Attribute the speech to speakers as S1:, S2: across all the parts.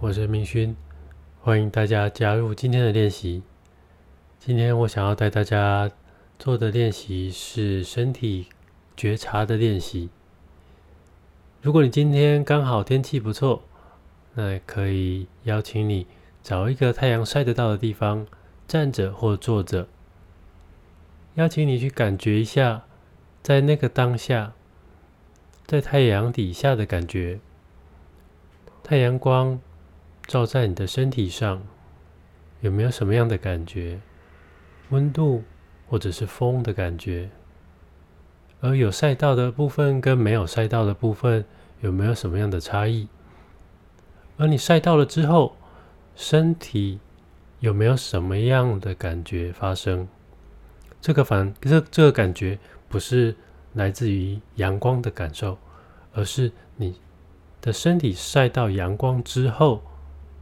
S1: 我是明勋，欢迎大家加入今天的练习。今天我想要带大家做的练习是身体觉察的练习。如果你今天刚好天气不错，那可以邀请你找一个太阳晒得到的地方，站着或坐着，邀请你去感觉一下，在那个当下，在太阳底下的感觉。太阳光照在你的身体上，有没有什么样的感觉？温度或者是风的感觉？而有晒到的部分跟没有晒到的部分，有没有什么样的差异？而你晒到了之后，身体有没有什么样的感觉发生？这个反这这个感觉不是来自于阳光的感受，而是你。的身体晒到阳光之后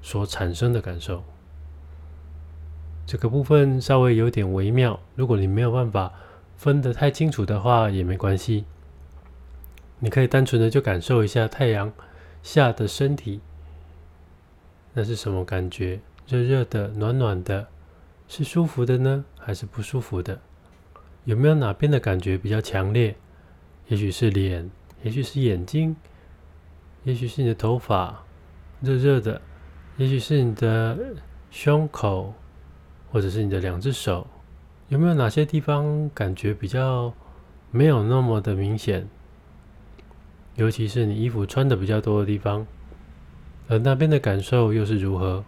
S1: 所产生的感受，这个部分稍微有点微妙。如果你没有办法分得太清楚的话，也没关系。你可以单纯的就感受一下太阳下的身体，那是什么感觉？热热的、暖暖的，是舒服的呢，还是不舒服的？有没有哪边的感觉比较强烈？也许是脸，也许是眼睛。也许是你的头发热热的，也许是你的胸口，或者是你的两只手，有没有哪些地方感觉比较没有那么的明显？尤其是你衣服穿的比较多的地方，而那边的感受又是如何？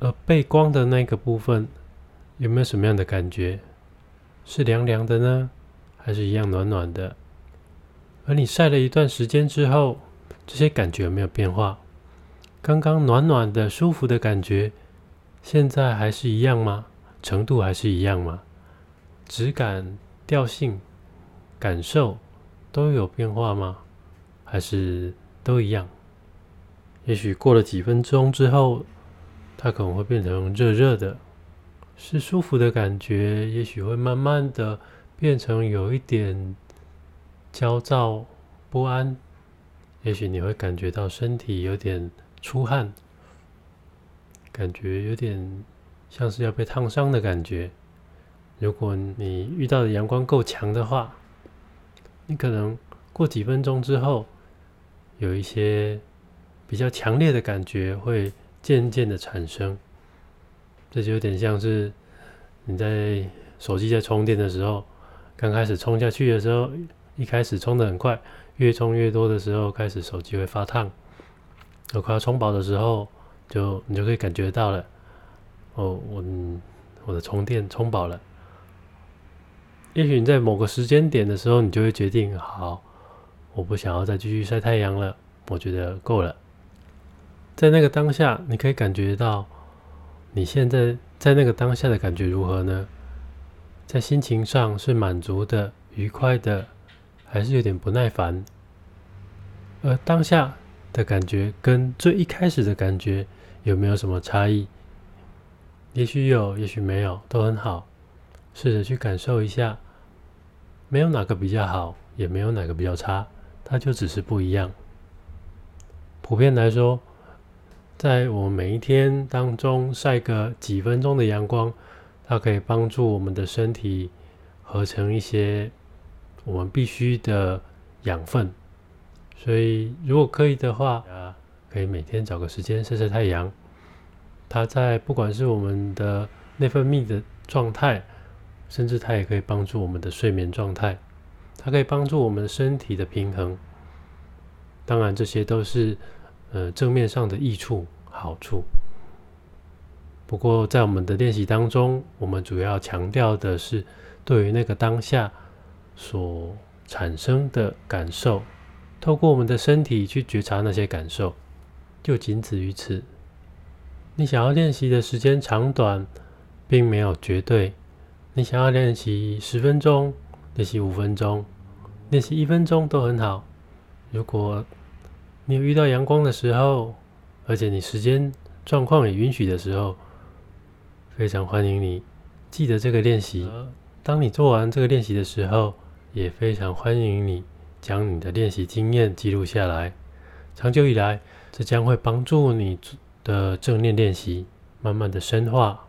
S1: 而背光的那个部分有没有什么样的感觉？是凉凉的呢，还是一样暖暖的？而你晒了一段时间之后。这些感觉有没有变化？刚刚暖暖的、舒服的感觉，现在还是一样吗？程度还是一样吗？质感、调性、感受都有变化吗？还是都一样？也许过了几分钟之后，它可能会变成热热的，是舒服的感觉。也许会慢慢的变成有一点焦躁不安。也许你会感觉到身体有点出汗，感觉有点像是要被烫伤的感觉。如果你遇到的阳光够强的话，你可能过几分钟之后，有一些比较强烈的感觉会渐渐的产生。这就有点像是你在手机在充电的时候，刚开始充下去的时候，一开始充的很快。越充越多的时候，开始手机会发烫。而快要充饱的时候，就你就可以感觉到了。哦，我我的充电充饱了。也许你在某个时间点的时候，你就会决定：好，我不想要再继续晒太阳了，我觉得够了。在那个当下，你可以感觉到你现在在那个当下的感觉如何呢？在心情上是满足的、愉快的。还是有点不耐烦，而当下的感觉跟最一开始的感觉有没有什么差异？也许有，也许没有，都很好。试着去感受一下，没有哪个比较好，也没有哪个比较差，它就只是不一样。普遍来说，在我们每一天当中晒个几分钟的阳光，它可以帮助我们的身体合成一些。我们必须的养分，所以如果可以的话，啊，可以每天找个时间晒晒太阳。它在不管是我们的内分泌的状态，甚至它也可以帮助我们的睡眠状态，它可以帮助我们身体的平衡。当然，这些都是呃正面上的益处好处。不过，在我们的练习当中，我们主要强调的是对于那个当下。所产生的感受，透过我们的身体去觉察那些感受，就仅此于此。你想要练习的时间长短，并没有绝对。你想要练习十分钟，练习五分钟，练习一分钟都很好。如果你有遇到阳光的时候，而且你时间状况也允许的时候，非常欢迎你记得这个练习。当你做完这个练习的时候，也非常欢迎你将你的练习经验记录下来。长久以来，这将会帮助你的正念练习，慢慢的深化。